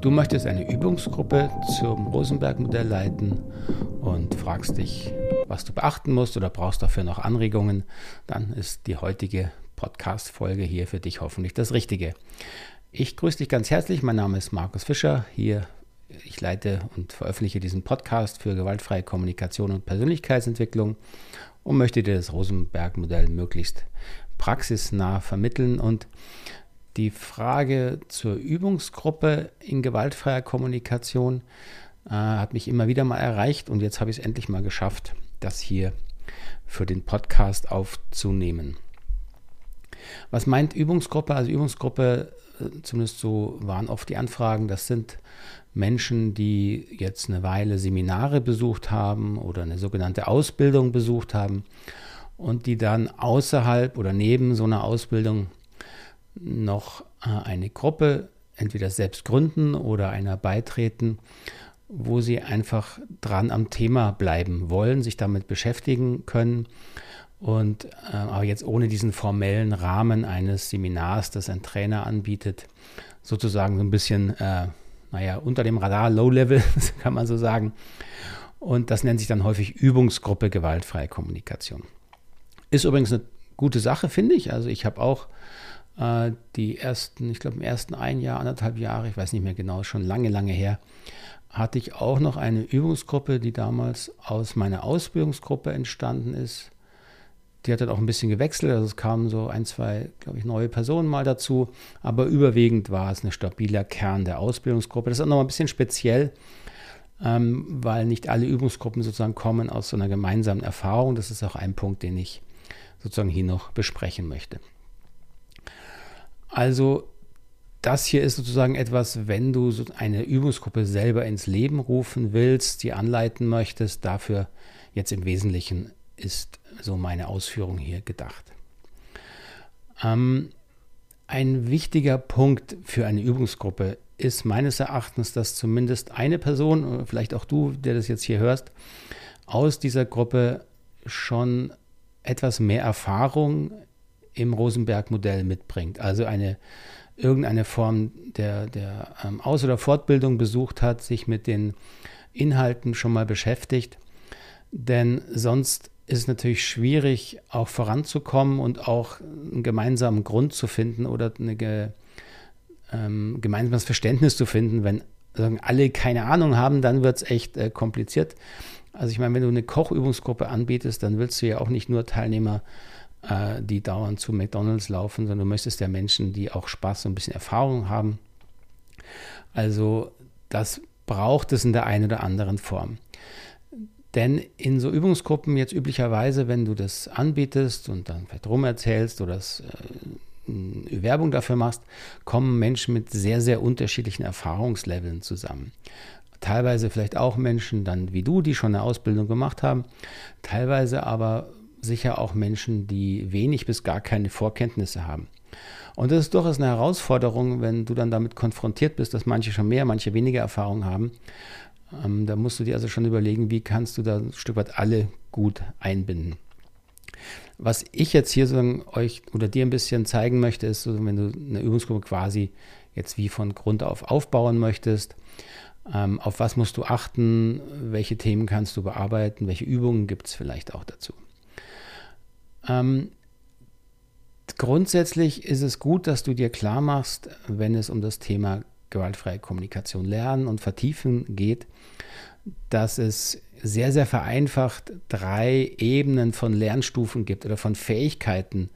Du möchtest eine Übungsgruppe zum Rosenberg-Modell leiten und fragst dich, was du beachten musst oder brauchst dafür noch Anregungen, dann ist die heutige Podcast-Folge hier für dich hoffentlich das Richtige. Ich grüße dich ganz herzlich. Mein Name ist Markus Fischer. Hier ich leite und veröffentliche diesen Podcast für gewaltfreie Kommunikation und Persönlichkeitsentwicklung und möchte dir das Rosenberg-Modell möglichst praxisnah vermitteln und die Frage zur Übungsgruppe in gewaltfreier Kommunikation äh, hat mich immer wieder mal erreicht und jetzt habe ich es endlich mal geschafft, das hier für den Podcast aufzunehmen. Was meint Übungsgruppe? Also Übungsgruppe, äh, zumindest so waren oft die Anfragen, das sind Menschen, die jetzt eine Weile Seminare besucht haben oder eine sogenannte Ausbildung besucht haben und die dann außerhalb oder neben so einer Ausbildung noch äh, eine Gruppe entweder selbst gründen oder einer beitreten, wo sie einfach dran am Thema bleiben wollen, sich damit beschäftigen können und äh, aber jetzt ohne diesen formellen Rahmen eines Seminars, das ein Trainer anbietet, sozusagen so ein bisschen, äh, naja, unter dem Radar, Low-Level, kann man so sagen. Und das nennt sich dann häufig Übungsgruppe gewaltfreie Kommunikation. Ist übrigens eine gute Sache, finde ich. Also ich habe auch die ersten, ich glaube im ersten ein Jahr, anderthalb Jahre, ich weiß nicht mehr genau, schon lange, lange her, hatte ich auch noch eine Übungsgruppe, die damals aus meiner Ausbildungsgruppe entstanden ist. Die hat dann auch ein bisschen gewechselt, also es kamen so ein, zwei, glaube ich, neue Personen mal dazu, aber überwiegend war es ein stabiler Kern der Ausbildungsgruppe. Das ist auch noch ein bisschen speziell, ähm, weil nicht alle Übungsgruppen sozusagen kommen aus so einer gemeinsamen Erfahrung. Das ist auch ein Punkt, den ich sozusagen hier noch besprechen möchte. Also das hier ist sozusagen etwas, wenn du eine Übungsgruppe selber ins Leben rufen willst, die anleiten möchtest, dafür jetzt im Wesentlichen ist so meine Ausführung hier gedacht. Ähm, ein wichtiger Punkt für eine Übungsgruppe ist meines Erachtens, dass zumindest eine Person, vielleicht auch du, der das jetzt hier hörst, aus dieser Gruppe schon etwas mehr Erfahrung im Rosenberg-Modell mitbringt. Also eine irgendeine Form der, der ähm, Aus- oder Fortbildung besucht hat, sich mit den Inhalten schon mal beschäftigt. Denn sonst ist es natürlich schwierig, auch voranzukommen und auch einen gemeinsamen Grund zu finden oder ein ähm, gemeinsames Verständnis zu finden. Wenn sagen, alle keine Ahnung haben, dann wird es echt äh, kompliziert. Also ich meine, wenn du eine Kochübungsgruppe anbietest, dann willst du ja auch nicht nur Teilnehmer äh, die dauernd zu McDonalds laufen, sondern du möchtest ja Menschen, die auch Spaß und ein bisschen Erfahrung haben. Also das braucht es in der einen oder anderen Form. Denn in so Übungsgruppen jetzt üblicherweise, wenn du das anbietest und dann vielleicht rum erzählst oder das, äh, Werbung dafür machst, kommen Menschen mit sehr, sehr unterschiedlichen Erfahrungsleveln zusammen. Teilweise vielleicht auch Menschen dann wie du, die schon eine Ausbildung gemacht haben, teilweise aber sicher auch Menschen, die wenig bis gar keine Vorkenntnisse haben. Und das ist durchaus eine Herausforderung, wenn du dann damit konfrontiert bist, dass manche schon mehr, manche weniger Erfahrung haben. Ähm, da musst du dir also schon überlegen, wie kannst du da ein Stück weit alle gut einbinden. Was ich jetzt hier so euch oder dir ein bisschen zeigen möchte, ist, so, wenn du eine Übungsgruppe quasi jetzt wie von Grund auf aufbauen möchtest, ähm, auf was musst du achten, welche Themen kannst du bearbeiten, welche Übungen gibt es vielleicht auch dazu. Ähm, grundsätzlich ist es gut, dass du dir klar machst, wenn es um das Thema gewaltfreie Kommunikation lernen und vertiefen geht, dass es sehr, sehr vereinfacht drei Ebenen von Lernstufen gibt oder von Fähigkeiten,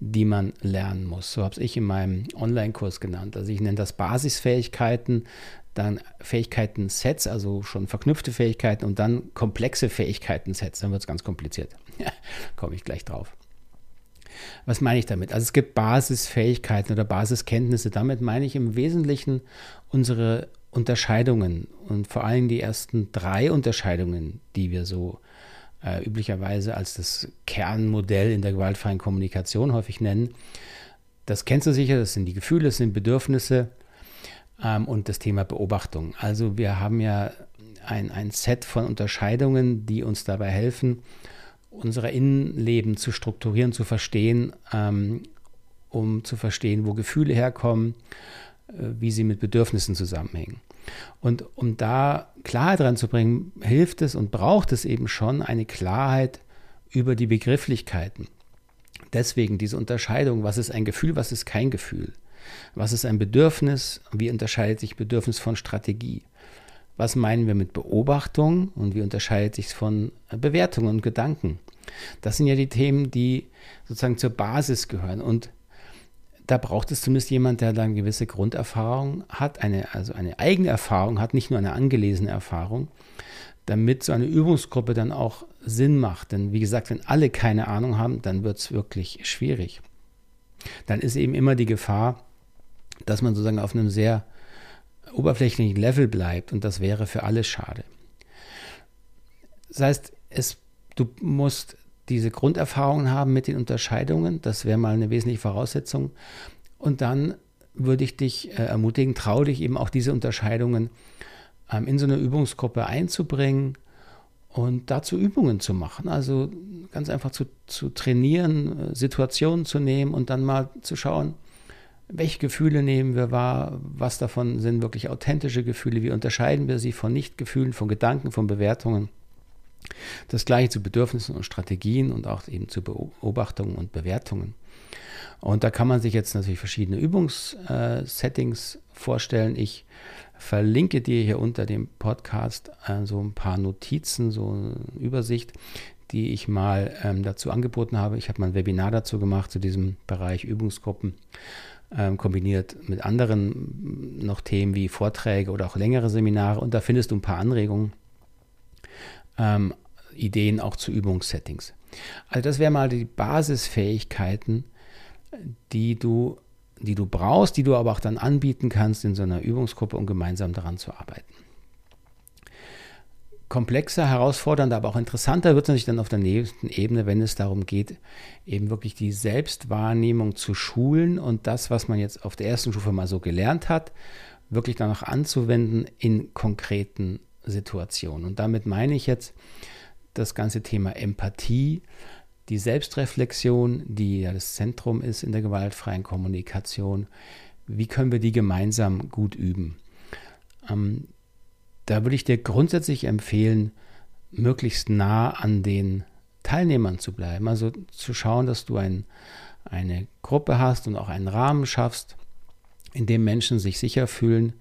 die man lernen muss. So habe ich in meinem Online-Kurs genannt. Also ich nenne das Basisfähigkeiten, dann Fähigkeiten-Sets, also schon verknüpfte Fähigkeiten und dann komplexe Fähigkeiten-Sets. Dann wird es ganz kompliziert. Komme ich gleich drauf. Was meine ich damit? Also es gibt Basisfähigkeiten oder Basiskenntnisse. Damit meine ich im Wesentlichen unsere Unterscheidungen und vor allem die ersten drei Unterscheidungen, die wir so äh, üblicherweise als das Kernmodell in der gewaltfreien Kommunikation häufig nennen. Das kennst du sicher, das sind die Gefühle, das sind Bedürfnisse ähm, und das Thema Beobachtung. Also wir haben ja ein, ein Set von Unterscheidungen, die uns dabei helfen, unser Innenleben zu strukturieren, zu verstehen, ähm, um zu verstehen, wo Gefühle herkommen, wie sie mit Bedürfnissen zusammenhängen. Und um da Klarheit reinzubringen, hilft es und braucht es eben schon eine Klarheit über die Begrifflichkeiten. Deswegen diese Unterscheidung, was ist ein Gefühl, was ist kein Gefühl? Was ist ein Bedürfnis? Wie unterscheidet sich Bedürfnis von Strategie? Was meinen wir mit Beobachtung und wie unterscheidet sich es von Bewertung und Gedanken? Das sind ja die Themen, die sozusagen zur Basis gehören. Und da braucht es zumindest jemand, der dann gewisse Grunderfahrung hat, eine, also eine eigene Erfahrung hat, nicht nur eine angelesene Erfahrung, damit so eine Übungsgruppe dann auch Sinn macht. Denn wie gesagt, wenn alle keine Ahnung haben, dann wird es wirklich schwierig. Dann ist eben immer die Gefahr, dass man sozusagen auf einem sehr oberflächlichen Level bleibt und das wäre für alle schade. Das heißt, es, du musst diese Grunderfahrungen haben mit den Unterscheidungen, das wäre mal eine wesentliche Voraussetzung. Und dann würde ich dich äh, ermutigen, trau dich eben auch diese Unterscheidungen ähm, in so eine Übungsgruppe einzubringen und dazu Übungen zu machen. Also ganz einfach zu, zu trainieren, äh, Situationen zu nehmen und dann mal zu schauen, welche Gefühle nehmen wir wahr, was davon sind wirklich authentische Gefühle, wie unterscheiden wir sie von Nichtgefühlen, von Gedanken, von Bewertungen. Das gleiche zu Bedürfnissen und Strategien und auch eben zu Beobachtungen und Bewertungen. Und da kann man sich jetzt natürlich verschiedene Übungssettings vorstellen. Ich verlinke dir hier unter dem Podcast äh, so ein paar Notizen, so eine Übersicht, die ich mal ähm, dazu angeboten habe. Ich habe mal ein Webinar dazu gemacht zu diesem Bereich Übungsgruppen, ähm, kombiniert mit anderen noch Themen wie Vorträge oder auch längere Seminare. Und da findest du ein paar Anregungen ähm, Ideen auch zu Übungssettings. Also das wären mal die Basisfähigkeiten, die du, die du brauchst, die du aber auch dann anbieten kannst in so einer Übungsgruppe, um gemeinsam daran zu arbeiten. Komplexer, herausfordernder, aber auch interessanter wird es natürlich dann auf der nächsten Ebene, wenn es darum geht, eben wirklich die Selbstwahrnehmung zu schulen und das, was man jetzt auf der ersten Stufe mal so gelernt hat, wirklich dann auch anzuwenden in konkreten Situation. Und damit meine ich jetzt das ganze Thema Empathie, die Selbstreflexion, die ja das Zentrum ist in der gewaltfreien Kommunikation. Wie können wir die gemeinsam gut üben? Ähm, da würde ich dir grundsätzlich empfehlen, möglichst nah an den Teilnehmern zu bleiben. Also zu schauen, dass du ein, eine Gruppe hast und auch einen Rahmen schaffst, in dem Menschen sich sicher fühlen,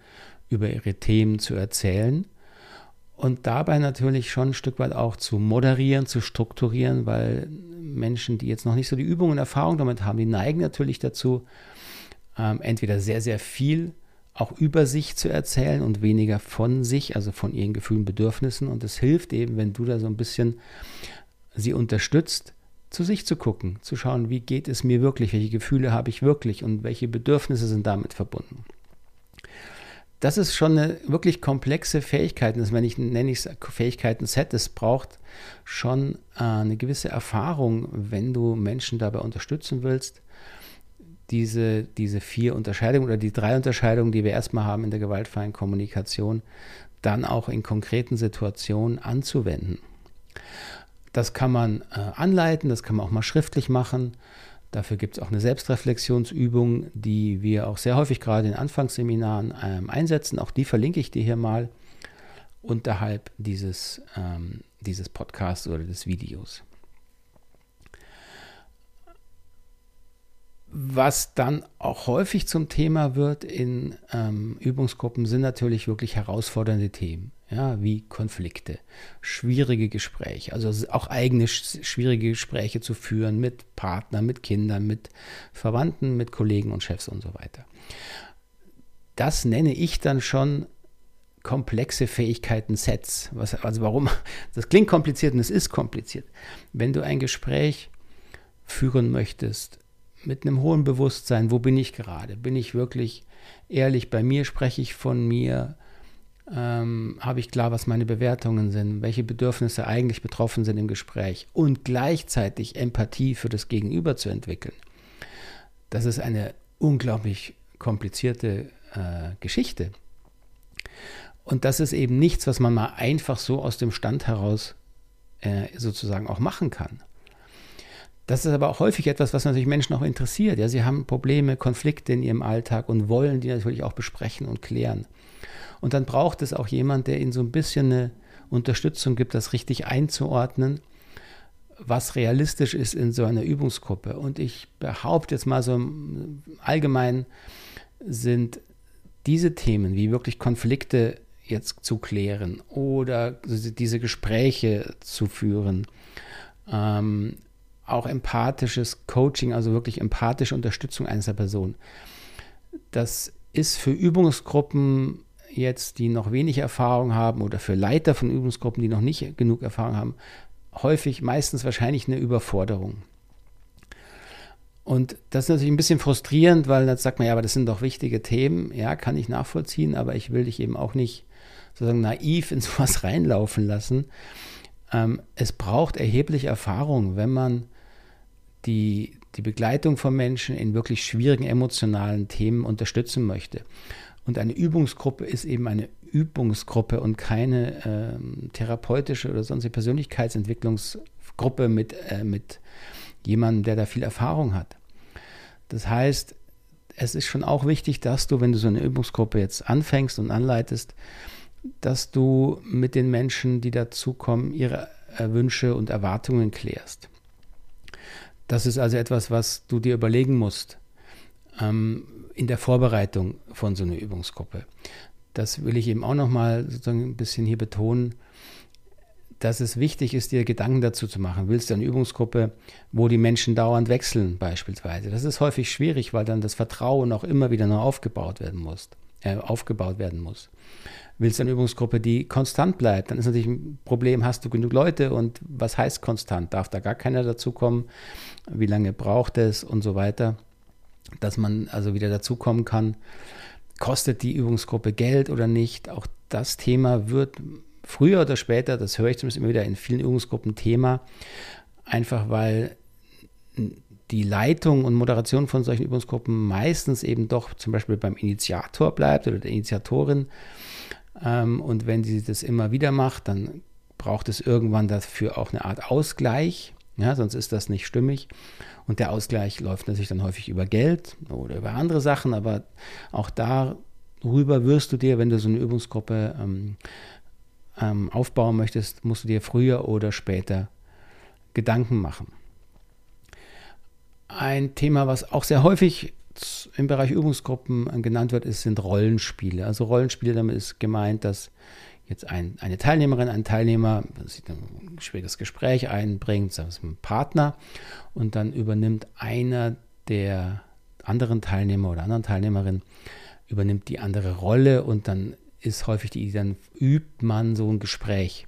über ihre Themen zu erzählen und dabei natürlich schon ein Stück weit auch zu moderieren, zu strukturieren, weil Menschen, die jetzt noch nicht so die Übung und Erfahrung damit haben, die neigen natürlich dazu, ähm, entweder sehr, sehr viel auch über sich zu erzählen und weniger von sich, also von ihren Gefühlen, Bedürfnissen. Und es hilft eben, wenn du da so ein bisschen sie unterstützt, zu sich zu gucken, zu schauen, wie geht es mir wirklich, welche Gefühle habe ich wirklich und welche Bedürfnisse sind damit verbunden das ist schon eine wirklich komplexe Fähigkeit. Das, wenn ich nenne ich es Fähigkeiten-Set, es braucht schon äh, eine gewisse Erfahrung, wenn du Menschen dabei unterstützen willst, diese, diese vier Unterscheidungen oder die drei Unterscheidungen, die wir erstmal haben in der gewaltfreien Kommunikation, dann auch in konkreten Situationen anzuwenden. Das kann man äh, anleiten, das kann man auch mal schriftlich machen. Dafür gibt es auch eine Selbstreflexionsübung, die wir auch sehr häufig gerade in Anfangsseminaren ähm, einsetzen. Auch die verlinke ich dir hier mal unterhalb dieses, ähm, dieses Podcasts oder des Videos. Was dann auch häufig zum Thema wird in ähm, Übungsgruppen, sind natürlich wirklich herausfordernde Themen ja, wie Konflikte, schwierige Gespräche, also auch eigene schwierige Gespräche zu führen mit Partnern, mit Kindern, mit Verwandten, mit Kollegen und Chefs und so weiter. Das nenne ich dann schon komplexe Fähigkeiten-Sets. also warum? Das klingt kompliziert und es ist kompliziert. Wenn du ein Gespräch führen möchtest mit einem hohen Bewusstsein, wo bin ich gerade? Bin ich wirklich ehrlich bei mir? Spreche ich von mir? ähm, habe ich klar, was meine Bewertungen sind, welche Bedürfnisse eigentlich betroffen sind im Gespräch und gleichzeitig Empathie für das Gegenüber zu entwickeln. Das ist eine unglaublich komplizierte äh, Geschichte. Und das ist eben nichts, was man mal einfach so aus dem Stand heraus äh, sozusagen auch machen kann. Das ist aber auch häufig etwas, was natürlich Menschen auch interessiert. Ja, sie haben Probleme, Konflikte in ihrem Alltag und wollen die natürlich auch besprechen und klären. Und dann braucht es auch jemand, der ihnen so ein bisschen eine Unterstützung gibt, das richtig einzuordnen, was realistisch ist in so einer Übungsgruppe. Und ich behaupte jetzt mal so allgemein sind diese Themen wie wirklich Konflikte jetzt zu klären oder diese Gespräche zu führen, ähm, auch empathisches Coaching, also wirklich empathische Unterstützung einzelner Person. Das ist für Übungsgruppen jetzt, die noch wenig Erfahrung haben oder für Leiter von Übungsgruppen, die noch nicht genug Erfahrung haben, häufig meistens wahrscheinlich eine Überforderung. Und das ist natürlich ein bisschen frustrierend, weil dann sagt man, ja, aber das sind doch wichtige Themen. Ja, kann ich nachvollziehen, aber ich will dich eben auch nicht sozusagen naiv in sowas reinlaufen lassen. Ähm, es braucht erhebliche Erfahrung, wenn man die, die Begleitung von Menschen in wirklich schwierigen emotionalen Themen unterstützen möchte. Und eine Übungsgruppe ist eben eine Übungsgruppe und keine äh, therapeutische oder sonstige Persönlichkeitsentwicklungsgruppe mit, äh, mit jemandem, der da viel Erfahrung hat. Das heißt, es ist schon auch wichtig, dass du, wenn du so eine Übungsgruppe jetzt anfängst und anleitest, dass du mit den Menschen, die dazukommen, ihre äh, Wünsche und Erwartungen klärst. Das ist also etwas, was du dir überlegen musst ähm, in der Vorbereitung von so einer Übungsgruppe. Das will ich eben auch nochmal sozusagen ein bisschen hier betonen, dass es wichtig ist, dir Gedanken dazu zu machen. Willst du eine Übungsgruppe, wo die Menschen dauernd wechseln beispielsweise? Das ist häufig schwierig, weil dann das Vertrauen auch immer wieder neu aufgebaut werden muss. Äh, aufgebaut werden muss. Willst du eine Übungsgruppe, die konstant bleibt, dann ist natürlich ein Problem, hast du genug Leute und was heißt konstant? Darf da gar keiner dazukommen? Wie lange braucht es und so weiter? Dass man also wieder dazukommen kann. Kostet die Übungsgruppe Geld oder nicht? Auch das Thema wird früher oder später, das höre ich zumindest immer wieder in vielen Übungsgruppen Thema, einfach weil die Leitung und Moderation von solchen Übungsgruppen meistens eben doch zum Beispiel beim Initiator bleibt oder der Initiatorin. Ähm, und wenn sie das immer wieder macht, dann braucht es irgendwann dafür auch eine Art Ausgleich. Ja, sonst ist das nicht stimmig. Und der Ausgleich läuft natürlich dann häufig über Geld oder über andere Sachen, aber auch darüber wirst du dir, wenn du so eine Übungsgruppe ähm, ähm, aufbauen möchtest, musst du dir früher oder später Gedanken machen. Ein Thema, was auch sehr häufig im Bereich Übungsgruppen genannt wird, ist, sind Rollenspiele. Also Rollenspiele, damit ist gemeint, dass jetzt ein, eine Teilnehmerin, ein Teilnehmer ein schwieriges Gespräch einbringt, sagen wir mit Partner, und dann übernimmt einer der anderen Teilnehmer oder anderen Teilnehmerin übernimmt die andere Rolle und dann ist häufig die dann übt man so ein Gespräch.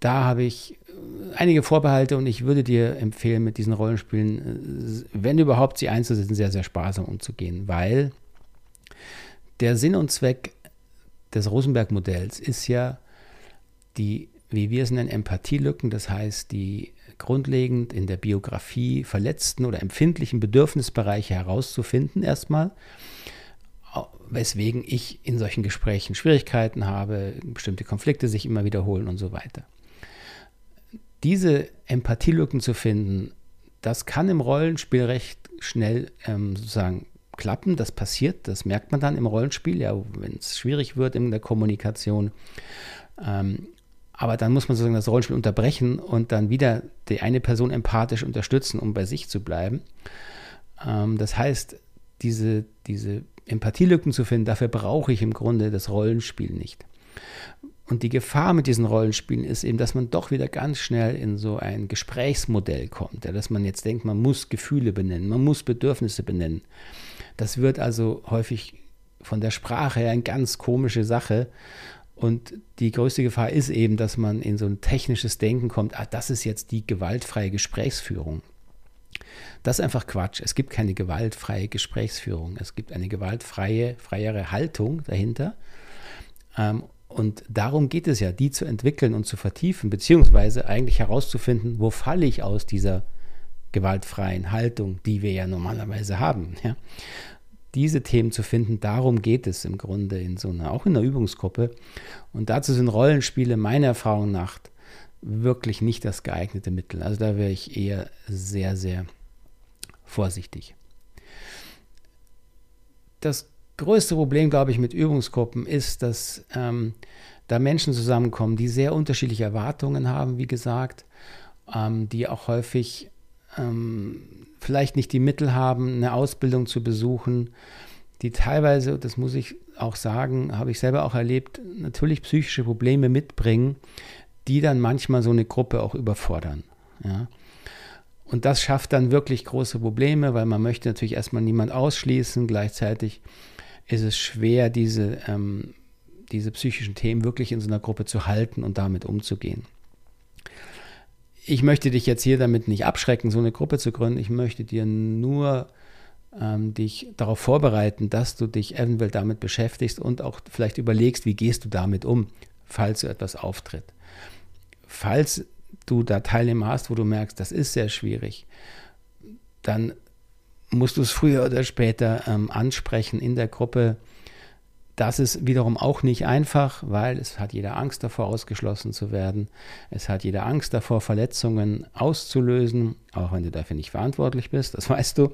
Da habe ich einige Vorbehalte und ich würde dir empfehlen, mit diesen Rollenspielen, äh, wenn überhaupt sie einzusetzen, sehr, sehr sparsam umzugehen, weil der Sinn und Zweck des Rosenberg-Modells ist ja die, wie wir es nennen, Empathielücken, das heißt die grundlegend in der Biografie verletzten oder empfindlichen Bedürfnisbereiche herauszufinden erstmal, weswegen ich in solchen Gesprächen Schwierigkeiten habe, bestimmte Konflikte sich immer wiederholen und so weiter diese Empathielücken zu finden, das kann im Rollenspiel recht schnell ähm, sozusagen klappen. Das passiert, das merkt man dann im Rollenspiel, ja, wenn es schwierig wird in der Kommunikation. Ähm, aber dann muss man sozusagen das Rollenspiel unterbrechen und dann wieder die eine Person empathisch unterstützen, um bei sich zu bleiben. Ähm, das heißt, diese, diese Empathielücken zu finden, dafür brauche ich im Grunde das Rollenspiel nicht. Und die Gefahr mit diesen Rollenspielen ist eben, dass man doch wieder ganz schnell in so ein Gesprächsmodell kommt, ja, dass man jetzt denkt, man muss Gefühle benennen, man muss Bedürfnisse benennen. Das wird also häufig von der Sprache her eine ganz komische Sache. Und die größte Gefahr ist eben, dass man in so ein technisches Denken kommt, ah, das ist jetzt die gewaltfreie Gesprächsführung. Das ist einfach Quatsch. Es gibt keine gewaltfreie Gesprächsführung. Es gibt eine gewaltfreie, freiere Haltung dahinter. Ähm, und darum geht es ja, die zu entwickeln und zu vertiefen, beziehungsweise eigentlich herauszufinden, wo falle ich aus dieser gewaltfreien Haltung, die wir ja normalerweise haben. Ja? Diese Themen zu finden, darum geht es im Grunde in so einer, auch in einer Übungsgruppe. Und dazu sind Rollenspiele meiner Erfahrung nach wirklich nicht das geeignete Mittel. Also da wäre ich eher sehr, sehr vorsichtig. Das größte Problem, glaube ich, mit Übungsgruppen ist, dass ähm, da Menschen zusammenkommen, die sehr unterschiedliche Erwartungen haben, wie gesagt, ähm, die auch häufig ähm, vielleicht nicht die Mittel haben, eine Ausbildung zu besuchen, die teilweise, das muss ich auch sagen, habe ich selber auch erlebt, natürlich psychische Probleme mitbringen, die dann manchmal so eine Gruppe auch überfordern. Ja. Und das schafft dann wirklich große Probleme, weil man möchte natürlich erstmal niemand ausschließen. Gleichzeitig ist es schwer, diese, ähm, diese psychischen Themen wirklich in so einer Gruppe zu halten und damit umzugehen. Ich möchte dich jetzt hier damit nicht abschrecken, so eine Gruppe zu gründen. Ich möchte dir nur ähm, dich darauf vorbereiten, dass du dich eventuell damit beschäftigst und auch vielleicht überlegst, wie gehst du damit um, falls so etwas auftritt. Falls du da Teilnehmer hast, wo du merkst, das ist sehr schwierig, dann musst du es früher oder später ähm, ansprechen in der Gruppe. Das ist wiederum auch nicht einfach, weil es hat jeder Angst davor, ausgeschlossen zu werden. Es hat jeder Angst davor, Verletzungen auszulösen, auch wenn du dafür nicht verantwortlich bist, das weißt du.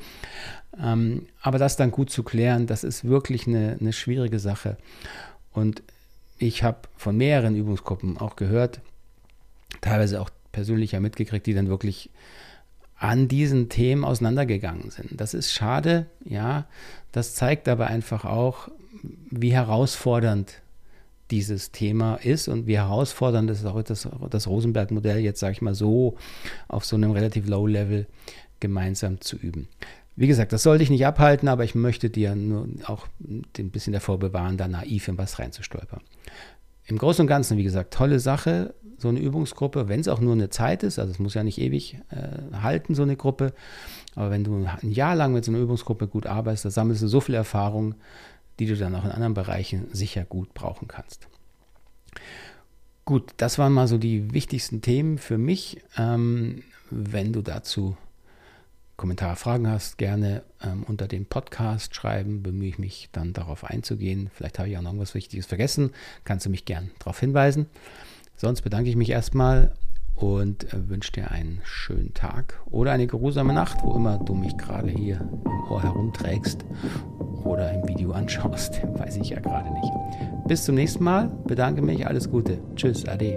Ähm, aber das dann gut zu klären, das ist wirklich eine, eine schwierige Sache. Und ich habe von mehreren Übungsgruppen auch gehört, teilweise auch persönlich mitgekriegt, die dann wirklich an diesen Themen auseinandergegangen sind. Das ist schade, ja. Das zeigt aber einfach auch, wie herausfordernd dieses Thema ist und wie herausfordernd ist auch das, das Rosenberg-Modell jetzt, sage ich mal so, auf so einem relativ Low-Level gemeinsam zu üben. Wie gesagt, das soll dich nicht abhalten, aber ich möchte dir nur auch ein bisschen davor bewahren, da naiv in was reinzustolpern. Im Großen und Ganzen, wie gesagt, tolle Sache, so eine Übungsgruppe, wenn es auch nur eine Zeit ist, also es muss ja nicht ewig äh, halten, so eine Gruppe, aber wenn du ein Jahr lang mit so einer Übungsgruppe gut arbeitest, da sammelst du so viel Erfahrung, die du dann auch in anderen Bereichen sicher gut brauchen kannst. Gut, das waren mal so die wichtigsten Themen für mich. Ähm, wenn du dazu Kommentare, Fragen hast, gerne ähm, unter dem Podcast schreiben. Bemühe ich mich dann darauf einzugehen. Vielleicht habe ich auch noch irgendwas Wichtiges vergessen. Kannst du mich gern darauf hinweisen. Sonst bedanke ich mich erstmal und äh, wünsche dir einen schönen Tag oder eine geruhsame Nacht, wo immer du mich gerade hier im Ohr herumträgst oder im Video anschaust. Weiß ich ja gerade nicht. Bis zum nächsten Mal. Bedanke mich. Alles Gute. Tschüss. Ade.